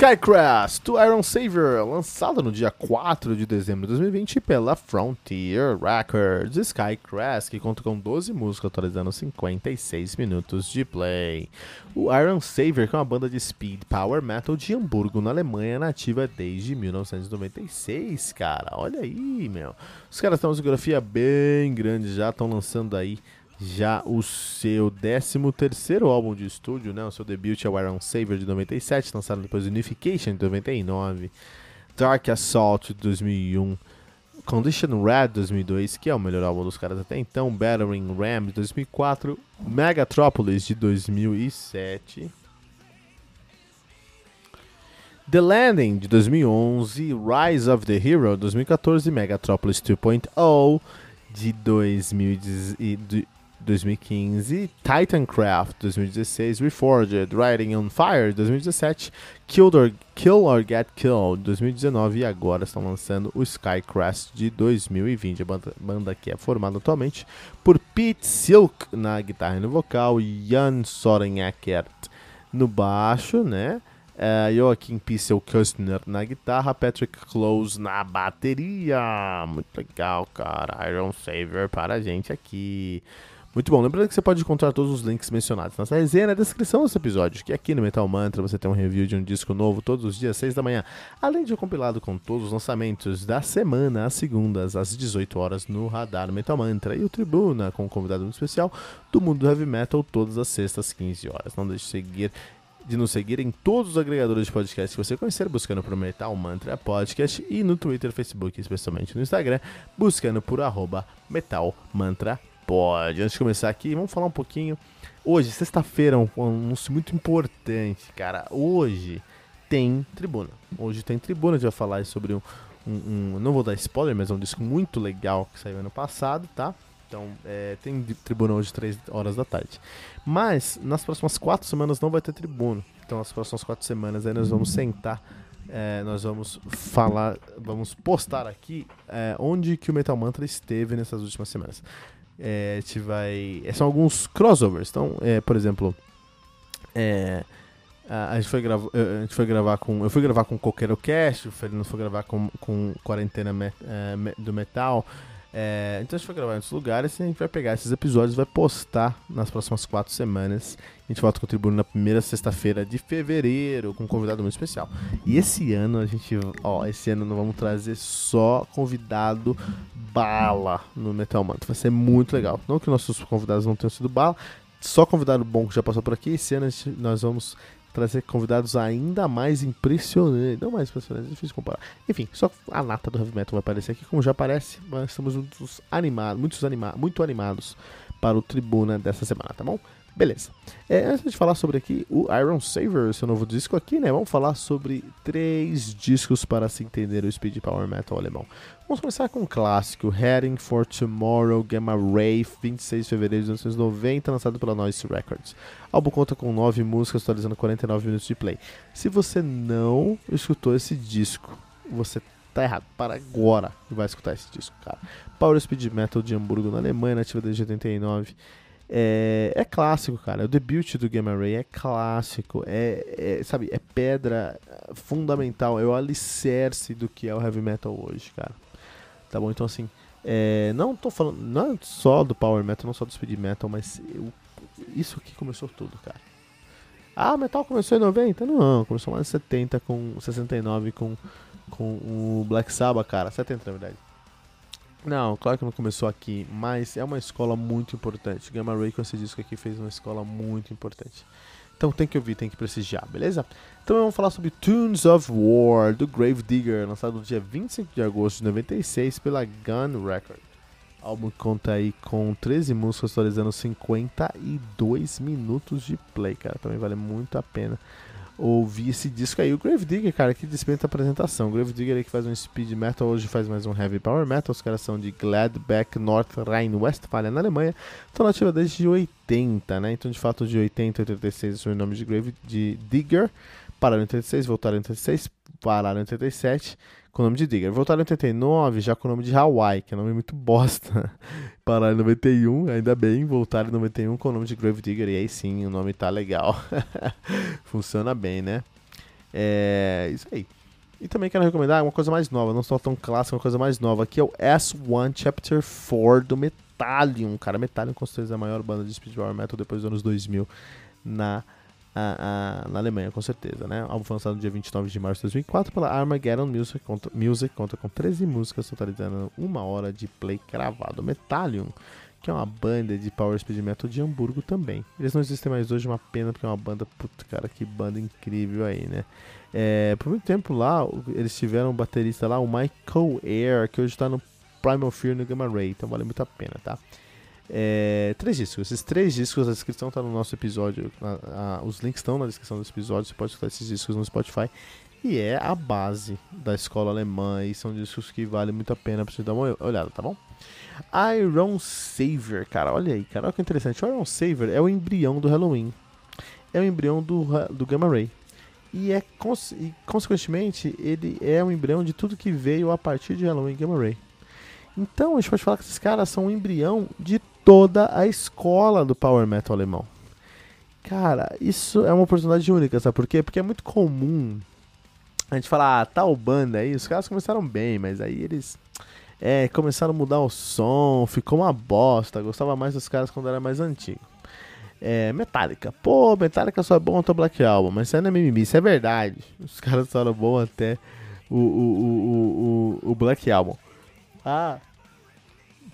Skycrash to Iron Savior, lançado no dia 4 de dezembro de 2020 pela Frontier Records. Skycrash, que conta com 12 músicas, atualizando 56 minutos de play. O Iron Savior, que é uma banda de speed power metal de Hamburgo, na Alemanha, nativa desde 1996, cara. Olha aí, meu. Os caras têm uma discografia bem grande, já estão lançando aí já o seu 13 terceiro álbum de estúdio, né? O seu debut é o Iron Savior de 97, lançado depois Unification de 99, Dark Assault de 2001, Condition Red de 2002, que é o melhor álbum dos caras até então, Battering Ram de 2004, Megatropolis de 2007, The Landing de 2011, Rise of the Hero de 2014, Megatropolis 2.0 de 2010 2015, Titancraft 2016, Reforged, Riding on Fire 2017, Kill or, Kill or Get Killed 2019 e agora estão lançando o Skycrest de 2020. A banda, banda que é formada atualmente por Pete Silk na guitarra e no vocal, Jan Sorenackert no baixo, né? Uh, Joaquim Pissel Kustner na guitarra, Patrick Close na bateria. Muito legal, cara. Iron Savior para a gente aqui. Muito bom. Lembrando que você pode encontrar todos os links mencionados nessa resenha na descrição desse episódio, que aqui no Metal Mantra você tem um review de um disco novo todos os dias, 6 da manhã, além de um compilado com todos os lançamentos da semana, às segundas, às 18 horas, no Radar Metal Mantra, e o Tribuna, com um convidado muito especial do mundo do heavy metal, todas as sextas, 15 horas. Não deixe de seguir de nos seguir em todos os agregadores de podcast que você conhecer, buscando por Metal Mantra Podcast e no Twitter, Facebook, especialmente no Instagram, buscando por arroba Metal Mantra Pode. Antes de começar aqui, vamos falar um pouquinho. Hoje, sexta-feira, um anúncio muito importante, cara. Hoje tem tribuna. Hoje tem tribuna, a gente vai falar sobre um, um, um, Não vou dar spoiler, mas é um disco muito legal que saiu ano passado, tá? Então, é, tem tribuna hoje, 3 horas da tarde. Mas, nas próximas 4 semanas não vai ter tribuna. Então, nas próximas 4 semanas aí nós vamos sentar é, nós vamos falar, vamos postar aqui é, onde que o Metal Mantra esteve nessas últimas semanas. É, a gente vai. É, são alguns crossovers. Então, é, por exemplo. É, a, gente foi gravar, a gente foi gravar com. Eu fui gravar com o Coqueiro Cast, o Fernando foi gravar com, com Quarentena é, do Metal. É, então a gente vai gravar em outros lugares e a gente vai pegar esses episódios vai postar nas próximas quatro semanas. A gente volta com o Tribuno na primeira sexta-feira de fevereiro, com um convidado muito especial. E esse ano a gente, ó, esse ano nós vamos trazer só convidado bala no Metal Mantra. Vai ser muito legal. Não que nossos convidados não tenham sido bala, só convidado bom que já passou por aqui. Esse ano nós vamos trazer convidados ainda mais impressionantes. Não mais impressionantes, é difícil comparar. Enfim, só a nata do Heavy Metal vai aparecer aqui, como já aparece. Mas estamos muitos animados, muitos anima muito animados para o Tribuna dessa semana, tá bom? Beleza. É, antes de falar sobre aqui o Iron Savior, seu novo disco aqui, né? Vamos falar sobre três discos para se entender o speed power metal alemão. Vamos começar com um clássico, Heading for Tomorrow, Gamma Ray, 26 de fevereiro de 1990, lançado pela Noise Records. O álbum conta com nove músicas, atualizando 49 minutos de play. Se você não escutou esse disco, você tá errado. Para agora e vai escutar esse disco, cara. Power Speed Metal de Hamburgo, na Alemanha, nativa desde 89. É, é, clássico, cara. O debut do Gamma Ray é clássico. É, é, sabe, é pedra fundamental. É o alicerce do que é o heavy metal hoje, cara. Tá bom? Então, assim, é, não tô falando não é só do power metal, não só do speed metal, mas eu, isso aqui começou tudo, cara. Ah, metal começou em 90? Não, começou lá em 70 com 69 com com o Black Sabbath, cara. 70 na verdade. Não, claro que não começou aqui, mas é uma escola muito importante. Gamma Ray com esse disco aqui fez uma escola muito importante. Então tem que ouvir, tem que prestigiar, beleza? Então vamos falar sobre Tunes of War, do Grave Digger, lançado no dia 25 de agosto de 96 pela Gun Record. O álbum conta aí com 13 músicas, atualizando 52 minutos de play, cara. Também vale muito a pena ouvir esse disco aí. O Gravedigger, cara, que dispensa apresentação. O Gravedigger aí que faz um speed metal, hoje faz mais um heavy power metal. Os caras são de Gladbeck, North Rhine-Westphalia, na Alemanha. Estão na ativa desde 80, né? Então, de fato, de 80 a 86 o nome de Grave de Digger. Pararam em 86, voltaram em 86, pararam em 87 com o nome de Digger. Voltaram em 89 já com o nome de Hawaii, que é um nome muito bosta. Pararam em 91, ainda bem, voltaram em 91 com o nome de Grave Digger, e aí sim o nome tá legal. Funciona bem, né? É isso aí. E também quero recomendar uma coisa mais nova, não só tão clássica, uma coisa mais nova, que é o S1 Chapter 4 do Metallium. Cara, Metallium com certeza é a maior banda de speed metal depois dos anos 2000 na a, a, na Alemanha, com certeza, né? O álbum foi lançado no dia 29 de março de 2004 pela Armageddon Music, conta, Music, conta com 13 músicas, totalizando uma hora de play cravado. Metallium, que é uma banda de power speed metal de Hamburgo também. Eles não existem mais hoje, uma pena, porque é uma banda, puta, cara, que banda incrível aí, né? É, por muito tempo lá, eles tiveram um baterista lá, o Michael Air, que hoje tá no Primal Fear no Gamma Ray, então vale muito a pena, tá? É, três discos. Esses três discos, a descrição está no nosso episódio. A, a, os links estão na descrição desse episódio. Você pode escutar esses discos no Spotify. E é a base da escola alemã. E são discos que vale muito a pena pra você dar uma olhada, tá bom? Iron Saver, cara, olha aí, cara, olha que interessante. O Iron Saver é o embrião do Halloween. É o embrião do, do Gamma Ray. E, é, e, consequentemente, ele é o embrião de tudo que veio a partir de Halloween Gamma Ray. Então, a gente pode falar que esses caras são um embrião de toda a escola do power metal alemão. Cara, isso é uma oportunidade única, sabe por quê? Porque é muito comum a gente falar, ah, tal banda aí, os caras começaram bem, mas aí eles é, começaram a mudar o som, ficou uma bosta, gostava mais dos caras quando era mais antigo. É, Metallica, pô, Metallica só é bom até o Black Album, mas isso aí não é mimimi, isso é verdade. Os caras só eram bons até o, o, o, o, o Black Album. Ah,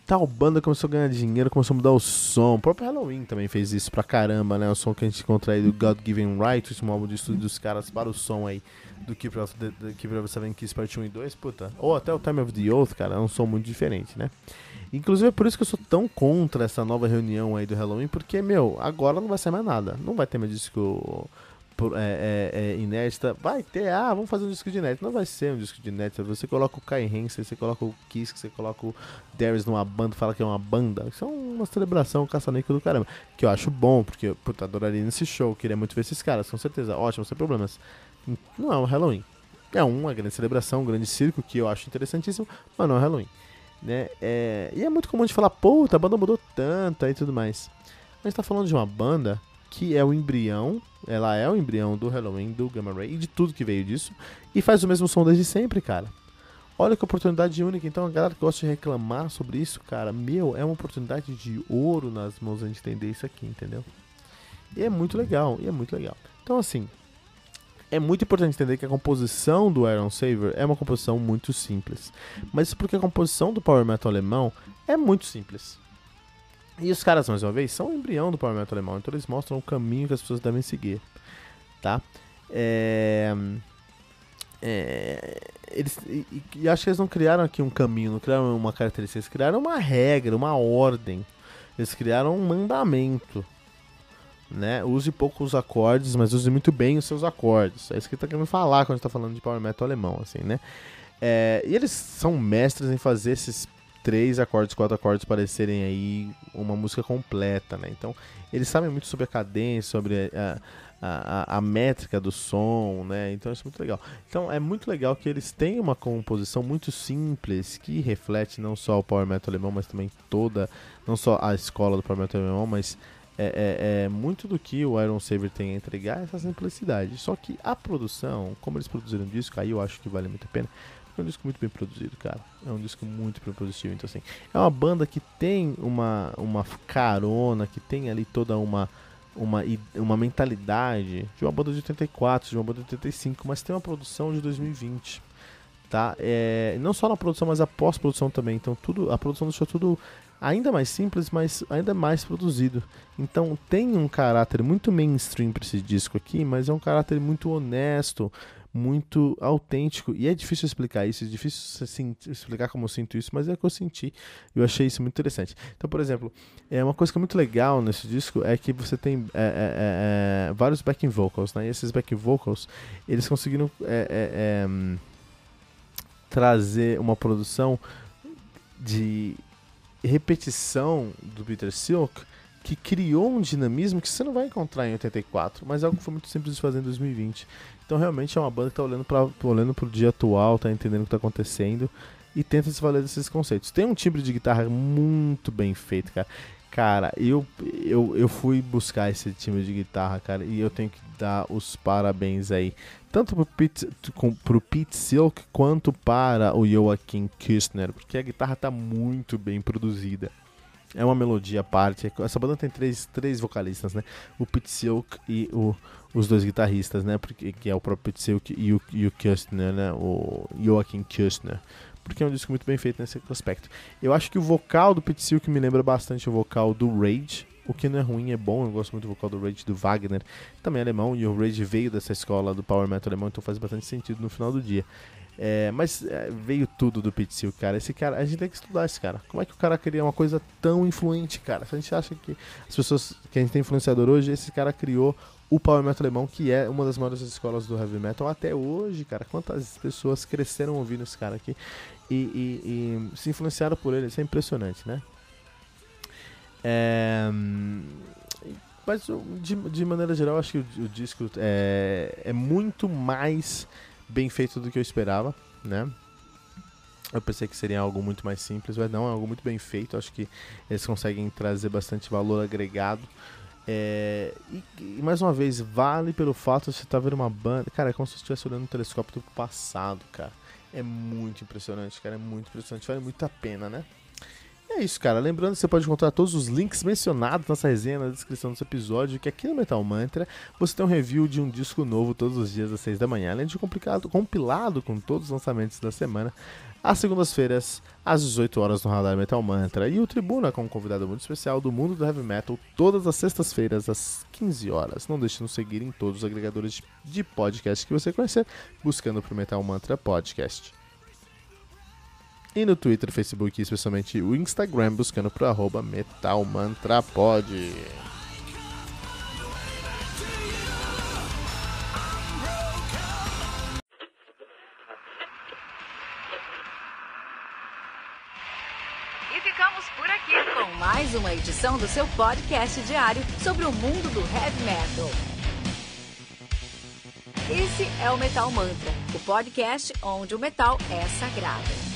tal banda começou a ganhar dinheiro, começou a mudar o som. O próprio Halloween também fez isso pra caramba, né? O som que a gente encontra aí do God Given Right, esse álbum de estúdio dos caras para o som aí do Keeper of, the, the Keeper Seven Keys Part 1 e 2, puta. Ou até o Time of the Oath, cara, é um som muito diferente, né? Inclusive é por isso que eu sou tão contra essa nova reunião aí do Halloween, porque, meu, agora não vai ser mais nada. Não vai ter mais disco é, é, é, inédita, vai ter, ah, vamos fazer um disco de inédito. Não vai ser um disco de inédito. Você coloca o Kai Hansen, você coloca o Kiss, você coloca o Darius numa banda, fala que é uma banda. Isso é uma celebração um do caramba. Que eu acho bom, porque eu adoraria nesse show, queria muito ver esses caras, com certeza. Ótimo, sem problemas. Não é um Halloween. É uma grande celebração, um grande circo que eu acho interessantíssimo, mas não é Halloween. Né? É, e é muito comum de falar, puta, a banda mudou tanto e tudo mais. A gente tá falando de uma banda que é o embrião, ela é o embrião do Halloween, do Gamma Ray e de tudo que veio disso, e faz o mesmo som desde sempre, cara. Olha que oportunidade única, então a galera que gosta de reclamar sobre isso, cara, meu, é uma oportunidade de ouro nas mãos a gente entender isso aqui, entendeu? E é muito legal, e é muito legal. Então assim, é muito importante entender que a composição do Iron Saver é uma composição muito simples. Mas isso porque a composição do Power Metal alemão é muito simples. E os caras, mais uma vez, são o embrião do Metal alemão, então eles mostram o caminho que as pessoas devem seguir, tá? É... É... Eles, e, e, acho que eles não criaram aqui um caminho, não criaram uma característica, eles criaram uma regra, uma ordem. Eles criaram um mandamento, né? Use poucos acordes, mas use muito bem os seus acordes. É isso que tá querendo falar quando a gente tá falando de Power Metal alemão, assim, né? É, e eles são mestres em fazer esses três acordes, quatro acordes parecerem aí uma música completa, né? Então, eles sabem muito sobre a cadência, sobre a, a, a, métrica do som, né? Então, isso é muito legal. Então, é muito legal que eles têm uma composição muito simples que reflete não só o Power Metal alemão, mas também toda, não só a escola do Power Metal alemão, mas é, é, é, muito do que o Iron Saver tem a entregar essa simplicidade. Só que a produção, como eles produziram o disco, aí eu acho que vale muito a pena. É um disco muito bem produzido, cara. É um disco muito produzido. Então, assim, é uma banda que tem uma, uma carona, que tem ali toda uma, uma, uma mentalidade de uma banda de 84, de uma banda de 85, mas tem uma produção de 2020. Tá? É, não só na produção, mas a pós-produção também. Então, tudo, a produção deixou tudo ainda mais simples, mas ainda mais produzido. Então tem um caráter muito mainstream para esse disco aqui, mas é um caráter muito honesto, muito autêntico. E é difícil explicar isso, é difícil assim, explicar como eu sinto isso, mas é o que eu senti. Eu achei isso muito interessante. Então, por exemplo, é uma coisa que é muito legal nesse disco é que você tem é, é, é, é vários backing vocals, né? E esses backing vocals, eles conseguiram é, hum, trazer uma produção de repetição do Peter Silk que criou um dinamismo que você não vai encontrar em 84, mas é algo que foi muito simples de fazer em 2020. Então realmente é uma banda que está olhando para olhando o dia atual, está entendendo o que está acontecendo e tenta se valer desses conceitos. Tem um timbre de guitarra muito bem feito, cara. Cara, eu, eu, eu fui buscar esse timbre de guitarra, cara, e eu tenho que dar os parabéns aí. Tanto pro Pete, com, pro Pete Silk quanto para o Joaquim Kirchner, porque a guitarra tá muito bem produzida. É uma melodia à parte. Essa banda tem três, três vocalistas, né? O Pete Silk e o, os dois guitarristas, né? Porque, que é o próprio Pete Silk e o, e o Kirchner, né? O Joaquim Kirchner. Porque é um disco muito bem feito nesse aspecto. Eu acho que o vocal do Pete Silk me lembra bastante o vocal do Rage, o que não é ruim, é bom. Eu gosto muito do vocal do Rage do Wagner, também é alemão, e o Rage veio dessa escola do Power Metal alemão, então faz bastante sentido no final do dia. É, mas é, veio tudo do Pete Silk, cara. Esse cara, a gente tem que estudar esse cara. Como é que o cara cria uma coisa tão influente, cara? Se a gente acha que as pessoas que a gente tem influenciador hoje, esse cara criou o Power Metal alemão, que é uma das maiores escolas do heavy metal até hoje, cara. Quantas pessoas cresceram ouvindo esse cara aqui e, e, e se influenciaram por ele? Isso é impressionante, né? É, mas de, de maneira geral, acho que o, o disco é, é muito mais bem feito do que eu esperava, né? Eu pensei que seria algo muito mais simples, mas não, é algo muito bem feito. Acho que eles conseguem trazer bastante valor agregado. É, e, e, mais uma vez, vale pelo fato de você estar tá vendo uma banda. Cara, é como se você estivesse olhando um telescópio do passado, cara. É muito impressionante, cara. É muito impressionante. Vale muito a pena, né? É isso, cara. Lembrando que você pode encontrar todos os links mencionados nessa resenha na descrição desse episódio, que aqui no Metal Mantra você tem um review de um disco novo todos os dias às 6 da manhã, além de complicado, compilado com todos os lançamentos da semana, às segundas-feiras, às 18 horas no Radar Metal Mantra, e o Tribuna com um convidado muito especial do mundo do heavy metal, todas as sextas-feiras, às 15 horas. Não deixe de nos seguir em todos os agregadores de podcast que você conhecer, buscando por Metal Mantra Podcast e no Twitter, Facebook e especialmente o Instagram, buscando pro arroba metalmantrapod. E ficamos por aqui com mais uma edição do seu podcast diário sobre o mundo do heavy metal. Esse é o Metal Mantra, o podcast onde o metal é sagrado.